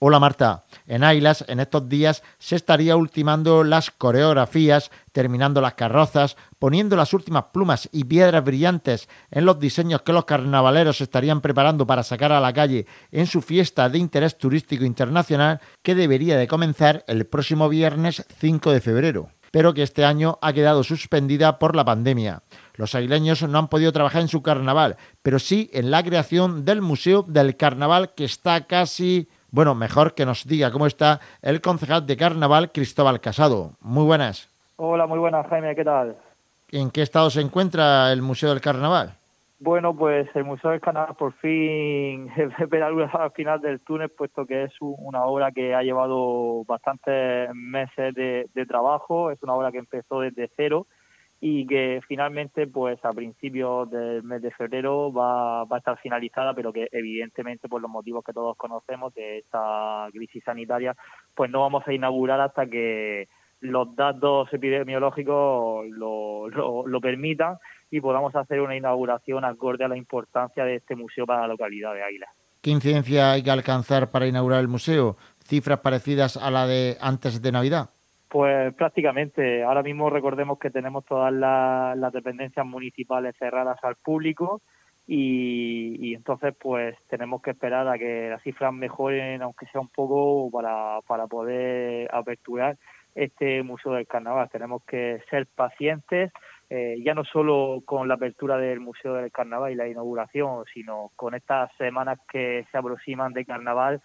Hola Marta, en Ailas en estos días se estaría ultimando las coreografías, terminando las carrozas, poniendo las últimas plumas y piedras brillantes en los diseños que los carnavaleros estarían preparando para sacar a la calle en su fiesta de interés turístico internacional que debería de comenzar el próximo viernes 5 de febrero pero que este año ha quedado suspendida por la pandemia. Los aileños no han podido trabajar en su carnaval, pero sí en la creación del Museo del Carnaval que está casi... Bueno, mejor que nos diga cómo está el concejal de carnaval Cristóbal Casado. Muy buenas. Hola, muy buenas Jaime, ¿qué tal? ¿En qué estado se encuentra el Museo del Carnaval? Bueno, pues el Museo del Carnaval por fin ve la luz al final del túnel, puesto que es una obra que ha llevado bastantes meses de, trabajo, es una obra que empezó desde cero y que finalmente, pues a principios del mes de febrero va, a estar finalizada, pero que evidentemente por los motivos que todos conocemos de esta crisis sanitaria, pues no vamos a inaugurar hasta que los datos epidemiológicos lo, lo, lo permitan y podamos hacer una inauguración acorde a la importancia de este museo para la localidad de Águila. ¿Qué incidencia hay que alcanzar para inaugurar el museo? ¿Cifras parecidas a la de antes de Navidad? Pues prácticamente. Ahora mismo recordemos que tenemos todas las, dependencias municipales cerradas al público y, entonces pues tenemos que esperar a que las cifras mejoren, aunque sea un poco, para, para poder aperturar este Museo del Carnaval. Tenemos que ser pacientes, eh, ya no solo con la apertura del Museo del Carnaval y la inauguración, sino con estas semanas que se aproximan de Carnaval,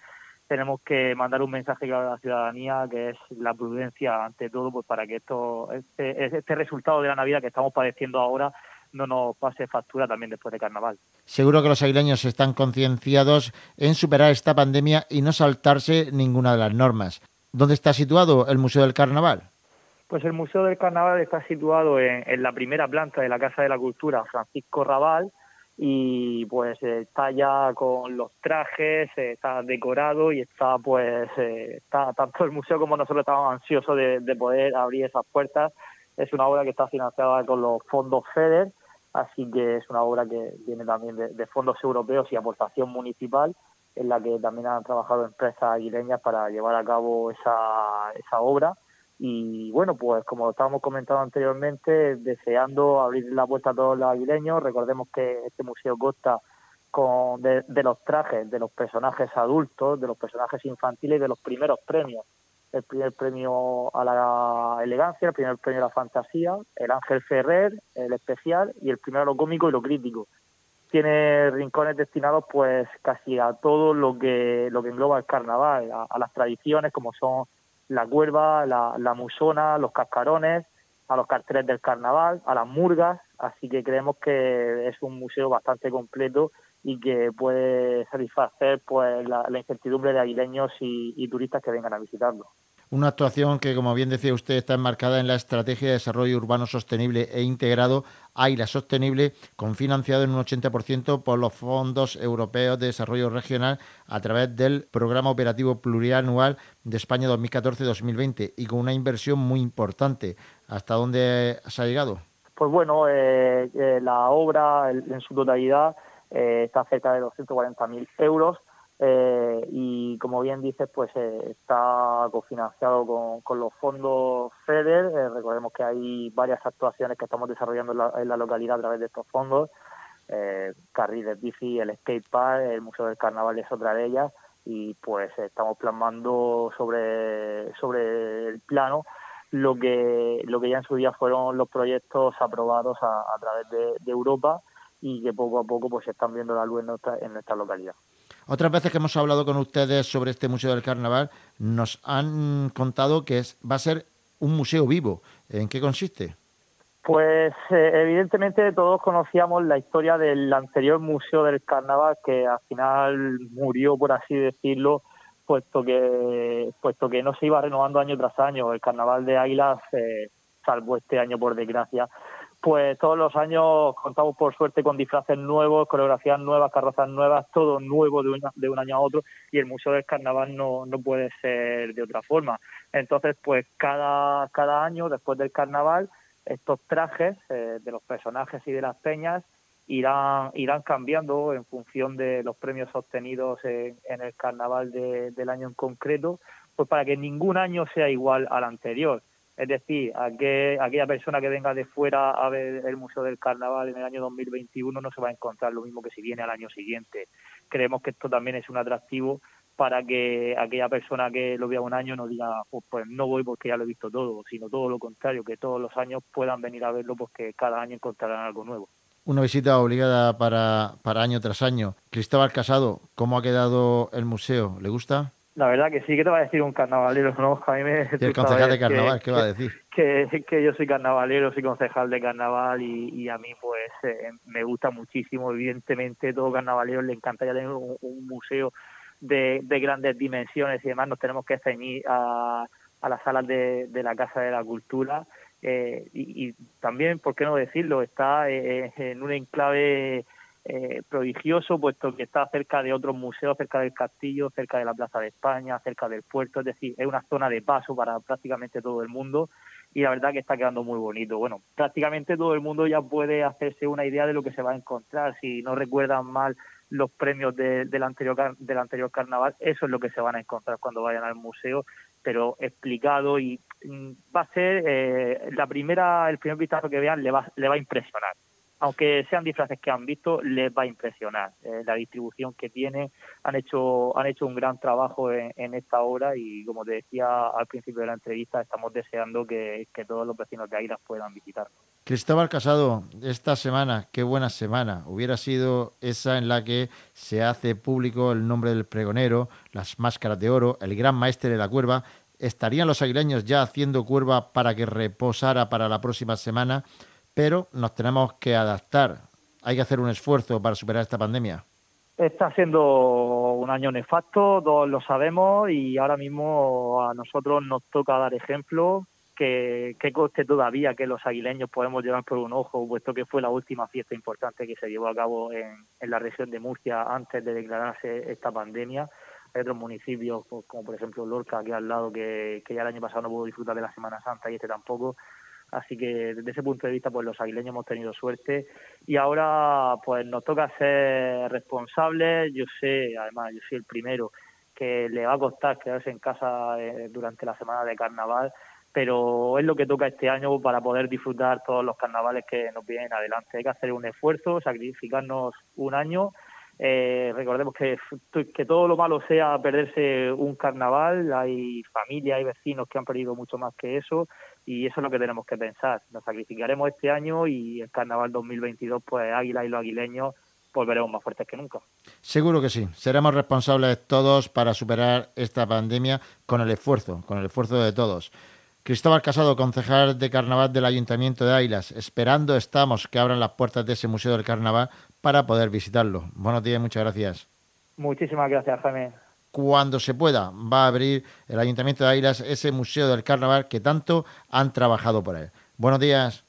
tenemos que mandar un mensaje a la ciudadanía que es la prudencia ante todo, pues para que esto, este, este resultado de la Navidad que estamos padeciendo ahora no nos pase factura también después de Carnaval. Seguro que los aileños están concienciados en superar esta pandemia y no saltarse ninguna de las normas. ¿Dónde está situado el Museo del Carnaval? Pues el Museo del Carnaval está situado en, la primera planta de la Casa de la Cultura Francisco Raval y pues está ya con los trajes, está decorado y está pues eh, está tanto el museo como nosotros estamos ansiosos de, poder abrir esas puertas. Es una obra que está financiada con los fondos FEDER, así que es una obra que viene también de, fondos europeos y aportación municipal en la que también han trabajado empresas aguileñas para llevar a cabo esa, esa obra y bueno, pues como estábamos comentando anteriormente, deseando abrir la puerta a todos los aguileños, recordemos que este museo consta con, de, los trajes de los personajes adultos, de los personajes infantiles y de los primeros premios. El primer premio a la elegancia, el primer premio a la fantasía, el Ángel Ferrer, el especial y el primero a lo cómico y lo crítico. Tiene rincones destinados pues casi a todo lo que, lo que engloba el carnaval, a las tradiciones como son la cuerva, la, musona, los cascarones, a los carteles del carnaval, a las murgas, así que creemos que es un museo bastante completo y que puede satisfacer pues la, incertidumbre de aguileños y turistas que vengan a visitarlo. Una actuación que, como bien decía usted, está enmarcada en la Estrategia de Desarrollo Urbano Sostenible e Integrado AILA Sostenible, confinanciado en un 80% por los fondos europeos de desarrollo regional a través del Programa Operativo Plurianual de España 2014-2020 y con una inversión muy importante. ¿Hasta dónde se ha llegado? Pues bueno, eh, eh, la obra en su totalidad eh, está cerca de 240.000 euros eh, y como bien dices, pues eh, está cofinanciado con, los fondos FEDER. Eh, recordemos que hay varias actuaciones que estamos desarrollando en la, localidad a través de estos fondos. Eh, carriles bici, el skate park, el Museo del Carnaval es otra de ellas y pues estamos plasmando sobre, el plano lo que, lo que ya en su día fueron los proyectos aprobados a, través de, Europa y que poco a poco pues están viendo la luz en nuestra, en nuestra localidad. Otras veces que hemos hablado con ustedes sobre este Museo del Carnaval, nos han contado que es, va a ser un museo vivo. ¿En qué consiste? Pues eh, evidentemente todos conocíamos la historia del anterior Museo del Carnaval que al final murió, por así decirlo, puesto que puesto que no se iba renovando año tras año. El Carnaval de Águilas, eh, salvo este año por desgracia, pues todos los años contamos por suerte con disfraces nuevos, coreografías nuevas, carrozas nuevas, todo nuevo de un, de un año a otro y el Museo del Carnaval no, no puede ser de otra forma. Entonces, pues cada, cada año después del Carnaval, estos trajes eh, de los personajes y de las peñas irán, irán cambiando en función de los premios obtenidos en, el carnaval del año en concreto, pues para que ningún año sea igual al anterior. Es decir, a que, aquella persona que venga de fuera a ver el Museo del Carnaval en el año 2021 no se va a encontrar lo mismo que si viene al año siguiente. Creemos que esto también es un atractivo para que aquella persona que lo vea un año no diga, pues, pues, no voy porque ya lo he visto todo, sino todo lo contrario, que todos los años puedan venir a verlo porque cada año encontrarán algo nuevo. Una visita obligada para, para año tras año. Cristóbal Casado, ¿cómo ha quedado el museo? ¿Le gusta? La verdad que sí, que te va a decir un carnavalero, ¿no, Jaime? el concejal de carnaval, ¿qué va a decir? Que, que, yo soy carnavalero, soy concejal de carnaval y, y a mí pues eh, me gusta muchísimo. Evidentemente, todo carnavalero le encantaría tener un museo de, grandes dimensiones y demás, nos tenemos que ceñir a, a las salas de, de la Casa de la Cultura. Eh, y, también, ¿por qué no decirlo? Está eh, en un enclave eh, prodigioso, puesto que está cerca de otros museos, cerca del castillo, cerca de la Plaza de España, cerca del puerto, es decir, es una zona de paso para prácticamente todo el mundo y la verdad que está quedando muy bonito. Bueno, prácticamente todo el mundo ya puede hacerse una idea de lo que se va a encontrar. Si no recuerdan mal los premios del anterior del anterior carnaval, eso es lo que se van a encontrar cuando vayan al museo, pero explicado y mm, va a ser eh, la primera el primer vistazo que vean le va le va a impresionar aunque sean disfraces que han visto, les va a impresionar. Eh, la distribución que tiene, han hecho, han hecho un gran trabajo en, esta obra y, como te decía al principio de la entrevista, estamos deseando que, todos los vecinos de Airas puedan visitarlo. Cristóbal Casado, esta semana, qué buena semana, hubiera sido esa en la que se hace público el nombre del pregonero, las máscaras de oro, el gran maestre de la cuerva. ¿Estarían los aguileños ya haciendo cuerva para que reposara para la próxima semana? Pero nos tenemos que adaptar. Hay que hacer un esfuerzo para superar esta pandemia. Está siendo un año nefasto, todos lo sabemos, y ahora mismo a nosotros nos toca dar ejemplo. Que, que coste todavía que los aguileños podemos llevar por un ojo, puesto que fue la última fiesta importante que se llevó a cabo en, en la región de Murcia antes de declararse esta pandemia. Hay otros municipios, pues, como por ejemplo Lorca, aquí al lado, que, que ya el año pasado no pudo disfrutar de la Semana Santa y este tampoco. Así que desde ese punto de vista, pues los aguileños hemos tenido suerte y ahora pues nos toca ser responsables. Yo sé, además, yo soy el primero que le va a costar quedarse en casa eh, durante la semana de carnaval, pero es lo que toca este año para poder disfrutar todos los carnavales que nos vienen adelante. Hay que hacer un esfuerzo, sacrificarnos un año eh, recordemos que, que todo lo malo sea perderse un carnaval, hay familias, hay vecinos que han perdido mucho más que eso y eso es lo que tenemos que pensar. Nos sacrificaremos este año y el carnaval 2022, pues Águila y los aguileños volveremos más fuertes que nunca. Seguro que sí. Seremos responsables todos para superar esta pandemia con el esfuerzo, con el esfuerzo de todos. Cristóbal Casado, concejal de Carnaval del Ayuntamiento de Ailas. Esperando estamos que abran las puertas de ese Museo del Carnaval para poder visitarlo. Buenos días, muchas gracias. Muchísimas gracias, Jaime. Cuando se pueda, va a abrir el Ayuntamiento de Ailas ese Museo del Carnaval que tanto han trabajado por él. Buenos días.